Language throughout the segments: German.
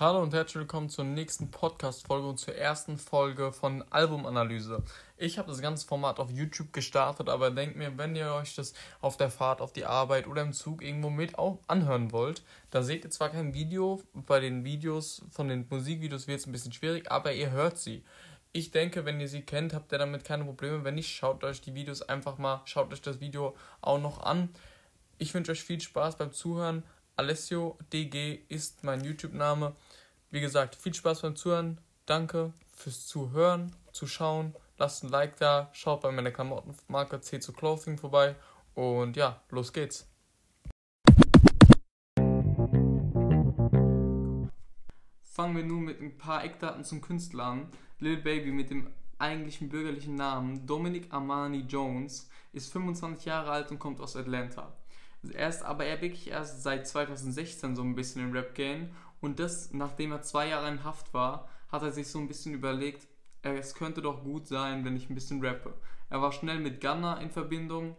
Hallo und herzlich willkommen zur nächsten Podcast-Folge und zur ersten Folge von Albumanalyse. Ich habe das ganze Format auf YouTube gestartet, aber denkt mir, wenn ihr euch das auf der Fahrt, auf die Arbeit oder im Zug irgendwo mit auch anhören wollt, dann seht ihr zwar kein Video, bei den Videos von den Musikvideos wird es ein bisschen schwierig, aber ihr hört sie. Ich denke, wenn ihr sie kennt, habt ihr damit keine Probleme. Wenn nicht, schaut euch die Videos einfach mal, schaut euch das Video auch noch an. Ich wünsche euch viel Spaß beim Zuhören. Alessio DG ist mein YouTube-Name. Wie gesagt, viel Spaß beim Zuhören. Danke fürs Zuhören, Zuschauen. Lasst ein Like da. Schaut bei meiner Klamottenmarke C2 Clothing vorbei. Und ja, los geht's. Fangen wir nun mit ein paar Eckdaten zum Künstler an. Lil Baby mit dem eigentlichen bürgerlichen Namen Dominic Armani Jones ist 25 Jahre alt und kommt aus Atlanta. Er ist aber er wirklich erst seit 2016 so ein bisschen im Rap-Game und das, nachdem er zwei Jahre in Haft war, hat er sich so ein bisschen überlegt, es könnte doch gut sein, wenn ich ein bisschen rappe. Er war schnell mit Gunner in Verbindung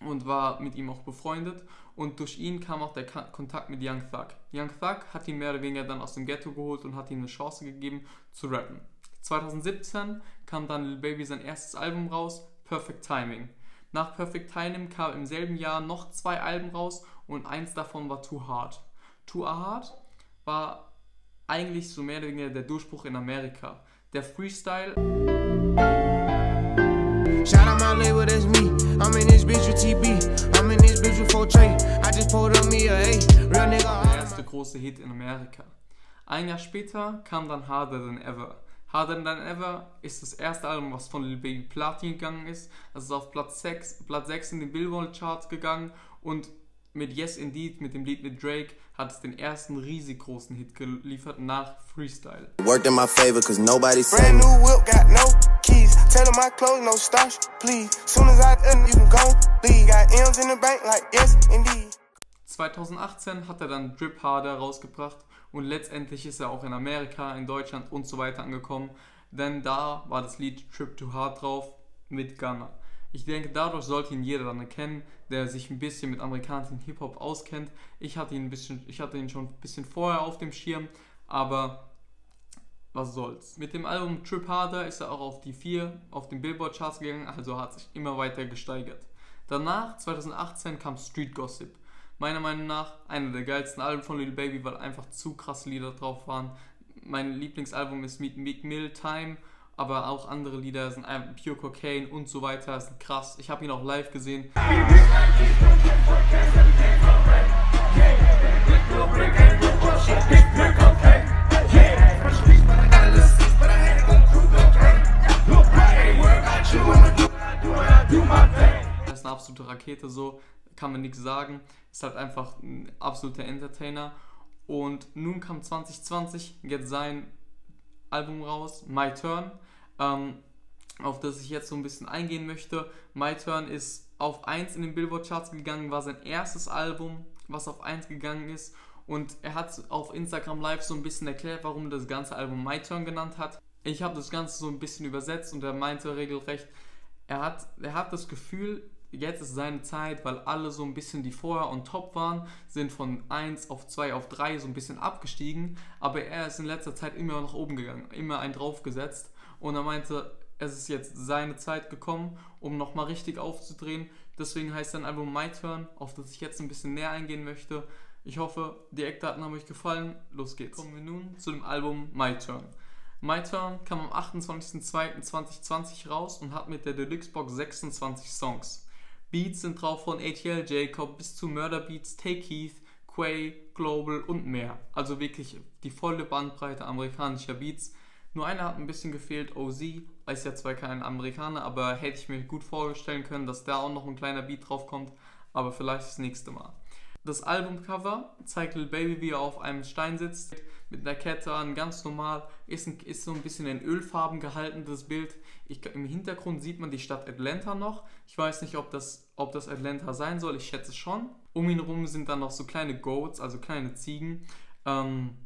und war mit ihm auch befreundet und durch ihn kam auch der Kontakt mit Young Thug. Young Thug hat ihn mehr oder weniger dann aus dem Ghetto geholt und hat ihm eine Chance gegeben zu rappen. 2017 kam dann Lil Baby sein erstes Album raus, Perfect Timing. Nach Perfect Timing kam im selben Jahr noch zwei Alben raus und eins davon war Too Hard. Too Hard war eigentlich so mehr oder weniger der Durchbruch in Amerika. Der Freestyle. Shout out my label, that's me. I'm in this bitch with TB. I'm in this bitch with 4 Trey. I just pulled on me a A. Real nigga. Der erste große Hit in Amerika. Ein Jahr später kam dann Harder Than Ever. Harder Than Ever ist das erste Album, was von Lil Baby Platin gegangen ist. Das ist auf Platz 6, Platz 6 in den Billboard Charts gegangen und mit Yes Indeed, mit dem Lied mit Drake, hat es den ersten riesig großen Hit geliefert nach Freestyle. Worked in my favor, cause nobody Brand new whip, got no keys. Tell them my clothes, no stash, please. Soon as I you can go leave. Got M's in the bank, like yes, indeed. 2018 hat er dann Drip Harder rausgebracht und letztendlich ist er auch in Amerika, in Deutschland und so weiter angekommen, denn da war das Lied Trip to Hard drauf mit Gunner. Ich denke, dadurch sollte ihn jeder dann erkennen, der sich ein bisschen mit amerikanischem Hip-Hop auskennt. Ich hatte ihn ein bisschen, ich hatte ihn schon ein bisschen vorher auf dem Schirm, aber was soll's. Mit dem Album Trip Harder ist er auch auf die 4 auf den Billboard Charts gegangen, also hat sich immer weiter gesteigert. Danach, 2018, kam Street Gossip. Meiner Meinung nach einer der geilsten Alben von Lil Baby, weil einfach zu krasse Lieder drauf waren. Mein Lieblingsalbum ist Meet Meek Mill Time aber auch andere Lieder sind Pure Cocaine und so weiter, sind krass. Ich habe ihn auch live gesehen. Das ist eine absolute Rakete, so kann man nichts sagen. Ist halt einfach ein absoluter Entertainer. Und nun kam 2020 jetzt sein Album raus, My Turn ähm, auf das ich jetzt so ein bisschen eingehen möchte. My Turn ist auf 1 in den Billboard Charts gegangen, war sein erstes Album, was auf 1 gegangen ist. Und er hat auf Instagram Live so ein bisschen erklärt, warum das ganze Album My Turn genannt hat. Ich habe das Ganze so ein bisschen übersetzt und er meinte regelrecht, er hat, er hat das Gefühl, jetzt ist seine Zeit, weil alle so ein bisschen, die vorher on top waren, sind von 1 auf 2 auf 3 so ein bisschen abgestiegen, aber er ist in letzter Zeit immer nach oben gegangen, immer einen draufgesetzt und er meinte, es ist jetzt seine Zeit gekommen, um nochmal richtig aufzudrehen. Deswegen heißt sein Album My Turn, auf das ich jetzt ein bisschen näher eingehen möchte. Ich hoffe, die Eckdaten haben euch gefallen. Los geht's. Kommen wir nun zu dem Album My Turn. My Turn kam am 28.02.2020 raus und hat mit der Deluxe Box 26 Songs. Beats sind drauf von ATL Jacob bis zu Murder Beats, Take Heath, Quay, Global und mehr. Also wirklich die volle Bandbreite amerikanischer Beats. Nur einer hat ein bisschen gefehlt, OZ, ist ja zwar kein Amerikaner, aber hätte ich mir gut vorstellen können, dass da auch noch ein kleiner Beat drauf kommt, aber vielleicht das nächste Mal. Das Albumcover zeigt Lil Baby, wie er auf einem Stein sitzt, mit einer Kette an, ganz normal, ist, ein, ist so ein bisschen in Ölfarben gehalten, das Bild. Ich, Im Hintergrund sieht man die Stadt Atlanta noch. Ich weiß nicht, ob das, ob das Atlanta sein soll, ich schätze schon. Um ihn herum sind dann noch so kleine Goats, also kleine Ziegen. Ähm,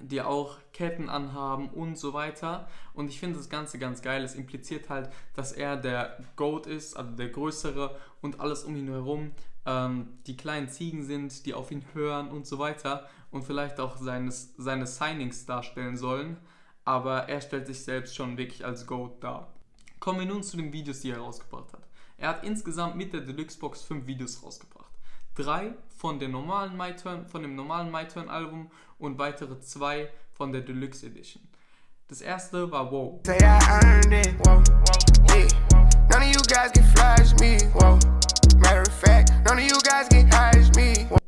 die auch Ketten anhaben und so weiter. Und ich finde das Ganze ganz geil. Es impliziert halt, dass er der Goat ist, also der Größere und alles um ihn herum ähm, die kleinen Ziegen sind, die auf ihn hören und so weiter und vielleicht auch seines, seine Signings darstellen sollen. Aber er stellt sich selbst schon wirklich als Goat dar. Kommen wir nun zu den Videos, die er rausgebracht hat. Er hat insgesamt mit der Deluxe Box fünf Videos rausgebracht. Drei von, der normalen My Turn, von dem normalen My Turn Album und weitere zwei von der Deluxe Edition. Das erste war Wow. Whoa. None of you guys can flash me. Whoa. Matter of fact, none of you guys can hide me.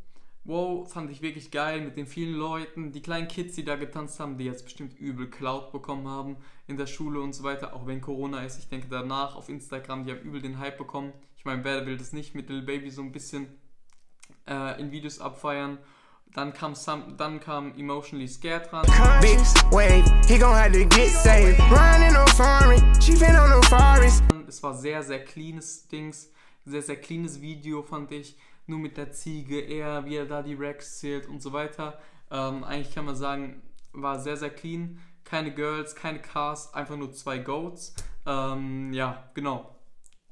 Wow, fand ich wirklich geil mit den vielen Leuten, die kleinen Kids, die da getanzt haben, die jetzt bestimmt übel Cloud bekommen haben in der Schule und so weiter, auch wenn Corona ist. Ich denke danach auf Instagram, die haben übel den Hype bekommen. Ich meine, wer will das nicht mit Lil Baby so ein bisschen äh, in Videos abfeiern? Dann kam, some, dann kam Emotionally Scared dran. Es war sehr, sehr cleanes Dings sehr, sehr cleanes Video, fand ich. Nur mit der Ziege, er, wie er da die Racks zählt und so weiter. Ähm, eigentlich kann man sagen, war sehr, sehr clean. Keine Girls, keine Cars, einfach nur zwei Goats. Ähm, ja, genau.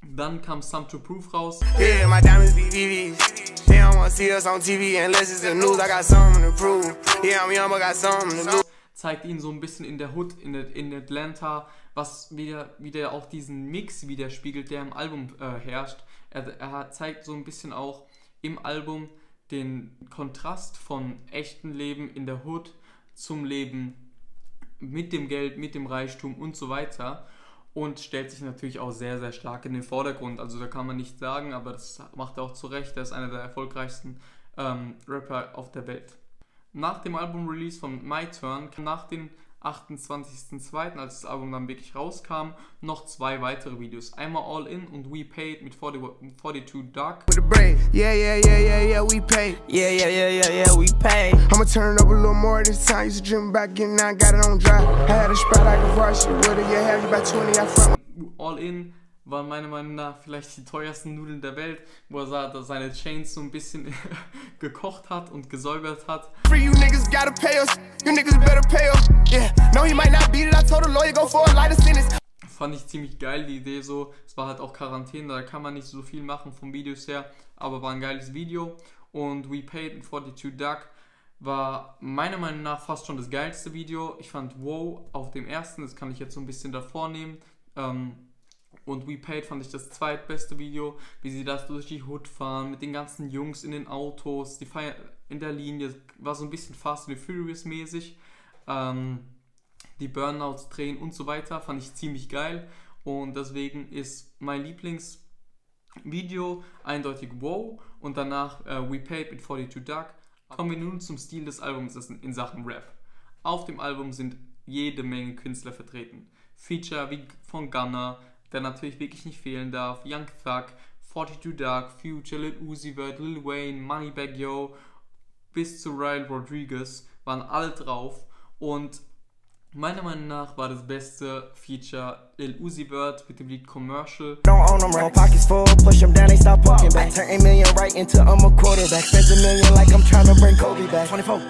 Dann kam Some to Prove raus. Yeah, my diamonds be VVs. They don't wanna see us on TV unless it's the news. I got something to prove. Yeah, I'm young, but got something to lose. Zeigt ihn so ein bisschen in der Hood, in, in Atlanta, was wieder, wieder auch diesen Mix widerspiegelt, der im Album äh, herrscht. Er, er zeigt so ein bisschen auch im Album den Kontrast von echtem Leben in der Hood zum Leben mit dem Geld, mit dem Reichtum und so weiter und stellt sich natürlich auch sehr, sehr stark in den Vordergrund. Also da kann man nicht sagen, aber das macht er auch zu Recht. Er ist einer der erfolgreichsten ähm, Rapper auf der Welt. Nach dem Album-Release von My Turn, nach den 28.02., als das Album dann wirklich rauskam, noch zwei weitere Videos. Einmal All In und We Paid mit 40, 42 Dark. Yeah, yeah, yeah, yeah, yeah, we paid. Yeah, yeah, yeah, yeah, yeah, we paid. I'ma turn it up a little more this time. Used to dream about getting out, got it on dry. I had a spread I could rush it with it. Yeah, have you about 20, I front. All In waren meiner Meinung nach vielleicht die teuersten Nudeln der Welt, wo er seine Chains so ein bisschen gekocht hat und gesäubert hat. Fand ich ziemlich geil, die Idee so. Es war halt auch Quarantäne, da kann man nicht so viel machen vom Videos her, aber war ein geiles Video. Und We Paid 42 Duck war meiner Meinung nach fast schon das geilste Video. Ich fand Wow auf dem ersten, das kann ich jetzt so ein bisschen davor nehmen. Ähm, und We Paid fand ich das zweitbeste Video, wie sie das durch die Hood fahren, mit den ganzen Jungs in den Autos, die Feier in der Linie, war so ein bisschen Fast and Furious mäßig. Ähm, die Burnouts drehen und so weiter, fand ich ziemlich geil. Und deswegen ist mein Lieblingsvideo eindeutig Wow und danach äh, We Paid mit 42 Duck. Kommen wir nun zum Stil des Albums in Sachen Rap. Auf dem Album sind jede Menge Künstler vertreten. Feature wie von Gunner, der natürlich wirklich nicht fehlen darf. Young Thug, 42 Dark, Future, Lil Uzi Vert, Lil Wayne, Moneybag Yo bis zu Ryan Rodriguez waren alle drauf und meiner Meinung nach war das beste Feature Lil Uzi Vert mit dem Lied Commercial. Don't own them, roll pockets full, push them down, they stop walking back. Turn a million right into I'm a quarterback. Spend a million like I'm trying to bring Kobe back. 24.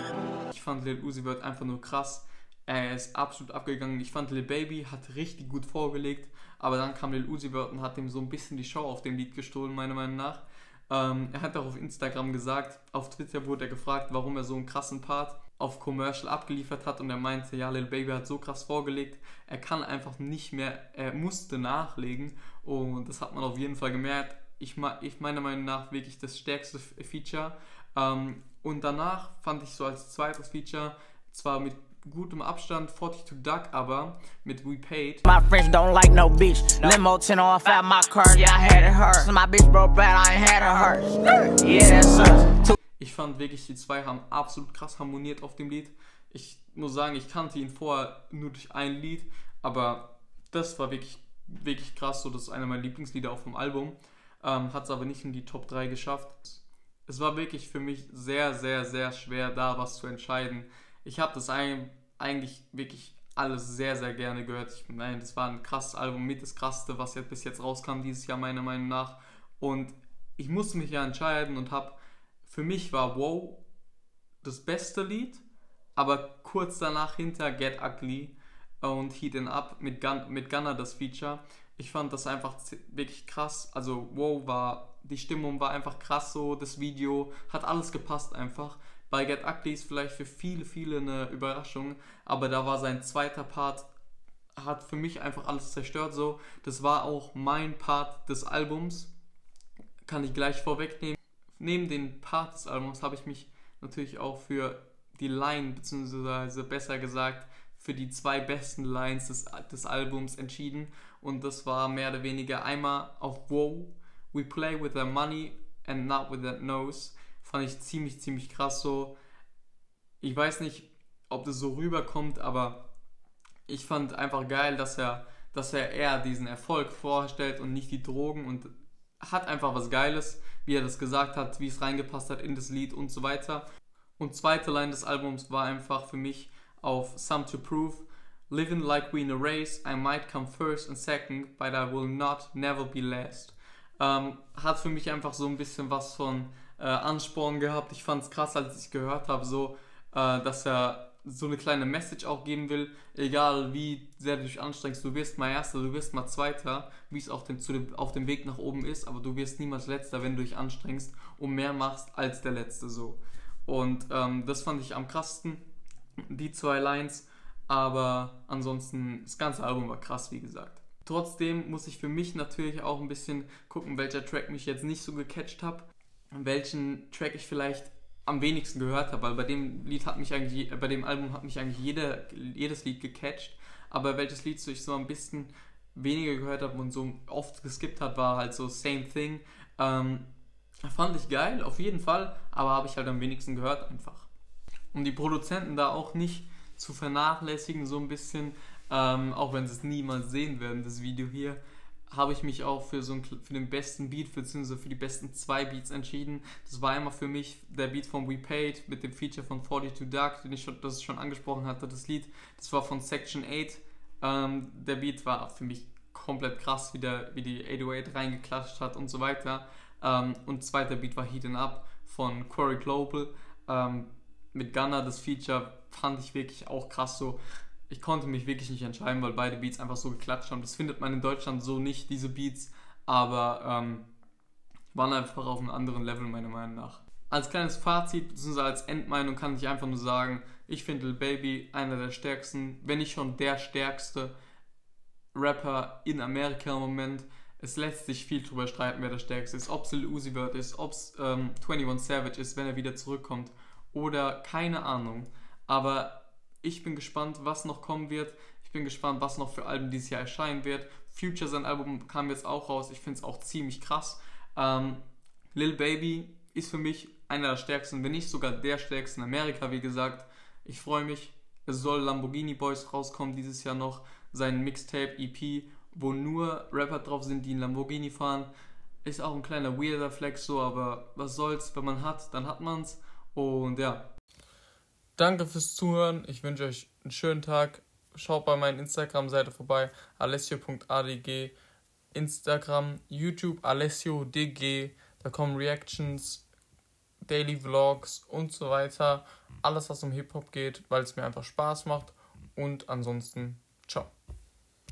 Ich fand Lil Uzi Vert einfach nur krass. Er ist absolut abgegangen. Ich fand Lil Baby hat richtig gut vorgelegt, aber dann kam Lil Uzi Vert und hat ihm so ein bisschen die Show auf dem Lied gestohlen, meiner Meinung nach. Ähm, er hat auch auf Instagram gesagt, auf Twitter wurde er gefragt, warum er so einen krassen Part auf Commercial abgeliefert hat und er meinte, ja, Lil Baby hat so krass vorgelegt, er kann einfach nicht mehr, er musste nachlegen und das hat man auf jeden Fall gemerkt. Ich, ich meiner Meinung nach wirklich das stärkste Feature. Ähm, und danach fand ich so als zweites Feature, zwar mit gutem Abstand 42 Duck, aber mit We Paid. My friends don't like no bitch. Limo 10 off at my car, yeah, I had it hurt. So my bitch broke bad, I ain't had it hurt. Yeah, that's us. Ich fand wirklich, die zwei haben absolut krass harmoniert auf dem Lied. Ich muss sagen, ich kannte ihn vorher nur durch ein Lied, aber das war wirklich, wirklich krass. So, das ist einer meiner Lieblingslieder auf dem Album. Ähm, Hat es aber nicht in die Top 3 geschafft. Es war wirklich für mich sehr, sehr, sehr schwer, da was zu entscheiden ich habe das eigentlich wirklich alles sehr, sehr gerne gehört. Ich meine, das war ein krasses Album, mit das krasseste, was jetzt bis jetzt rauskam dieses Jahr, meiner Meinung nach. Und ich musste mich ja entscheiden und habe, für mich war Wow das beste Lied, aber kurz danach hinter Get Ugly und Heat and Up mit, Gun, mit Gunner das Feature. Ich fand das einfach wirklich krass. Also Wow war die Stimmung war einfach krass so, das Video hat alles gepasst einfach. Bei Get Ugly ist vielleicht für viele, viele eine Überraschung, aber da war sein zweiter Part, hat für mich einfach alles zerstört so. Das war auch mein Part des Albums, kann ich gleich vorwegnehmen. Neben den Part des Albums habe ich mich natürlich auch für die Line, beziehungsweise besser gesagt, für die zwei besten Lines des, des Albums entschieden. Und das war mehr oder weniger einmal auf Wow, We Play with Their Money and Not With That Nose. Fand ich ziemlich, ziemlich krass so. Ich weiß nicht, ob das so rüberkommt, aber ich fand einfach geil, dass er, dass er eher diesen Erfolg vorstellt und nicht die Drogen und hat einfach was Geiles, wie er das gesagt hat, wie es reingepasst hat in das Lied und so weiter. Und zweite Line des Albums war einfach für mich auf Some to Prove. Living like we in a race, I might come first and second, but I will not, never be last. Ähm, hat für mich einfach so ein bisschen was von äh, Ansporn gehabt. Ich fand es krass, als ich gehört habe, so, äh, dass er so eine kleine Message auch geben will, egal wie sehr du dich anstrengst, du wirst mal Erster, du wirst mal Zweiter, wie es auch dem, dem, auf dem Weg nach oben ist, aber du wirst niemals Letzter, wenn du dich anstrengst und mehr machst als der Letzte so. Und ähm, das fand ich am krassten, die zwei Lines, aber ansonsten das ganze Album war krass, wie gesagt. Trotzdem muss ich für mich natürlich auch ein bisschen gucken, welcher Track mich jetzt nicht so gecatcht hat, welchen Track ich vielleicht am wenigsten gehört habe, weil bei dem Lied hat mich eigentlich, bei dem Album hat mich eigentlich jede, jedes Lied gecatcht, aber welches Lied so ich so ein bisschen weniger gehört habe und so oft geskippt hat, war halt so Same Thing. Ähm, fand ich geil, auf jeden Fall, aber habe ich halt am wenigsten gehört einfach. Um die Produzenten da auch nicht zu vernachlässigen, so ein bisschen, ähm, auch wenn sie es niemals sehen werden, das Video hier, habe ich mich auch für, so einen, für den besten Beat, beziehungsweise für die besten zwei Beats entschieden. Das war einmal für mich der Beat von We Paid mit dem Feature von 42 Dark, den ich schon, das ich schon angesprochen hatte, das Lied. Das war von Section 8. Ähm, der Beat war für mich komplett krass, wie, der, wie die 808 reingeklatscht hat und so weiter. Ähm, und zweiter Beat war Heating Up von Quarry Global. Ähm, mit Gunner, das Feature fand ich wirklich auch krass so ich konnte mich wirklich nicht entscheiden, weil beide Beats einfach so geklatscht haben. Das findet man in Deutschland so nicht, diese Beats, aber ähm, waren einfach auf einem anderen Level meiner Meinung nach. Als kleines Fazit bzw. als Endmeinung kann ich einfach nur sagen, ich finde Lil Baby einer der stärksten, wenn nicht schon der stärkste Rapper in Amerika im Moment. Es lässt sich viel drüber streiten, wer der stärkste ist. Ob es Lil Uzi Vert ist, ob es ähm, 21 Savage ist, wenn er wieder zurückkommt. Oder keine Ahnung. Aber ich bin gespannt, was noch kommen wird. Ich bin gespannt, was noch für Alben dieses Jahr erscheinen wird. Future, sein Album kam jetzt auch raus. Ich finde es auch ziemlich krass. Ähm, Lil Baby ist für mich einer der stärksten, wenn nicht sogar der stärkste in Amerika, wie gesagt. Ich freue mich. Es soll Lamborghini Boys rauskommen dieses Jahr noch. Sein Mixtape EP, wo nur Rapper drauf sind, die in Lamborghini fahren. Ist auch ein kleiner weirder Flex so, aber was soll's, wenn man hat, dann hat man's. Und ja, Danke fürs Zuhören. Ich wünsche euch einen schönen Tag. Schaut bei meiner Instagram-Seite vorbei, alessio.adg. Instagram, YouTube, alessio.dg. Da kommen Reactions, Daily Vlogs und so weiter. Alles, was um Hip-Hop geht, weil es mir einfach Spaß macht. Und ansonsten, ciao.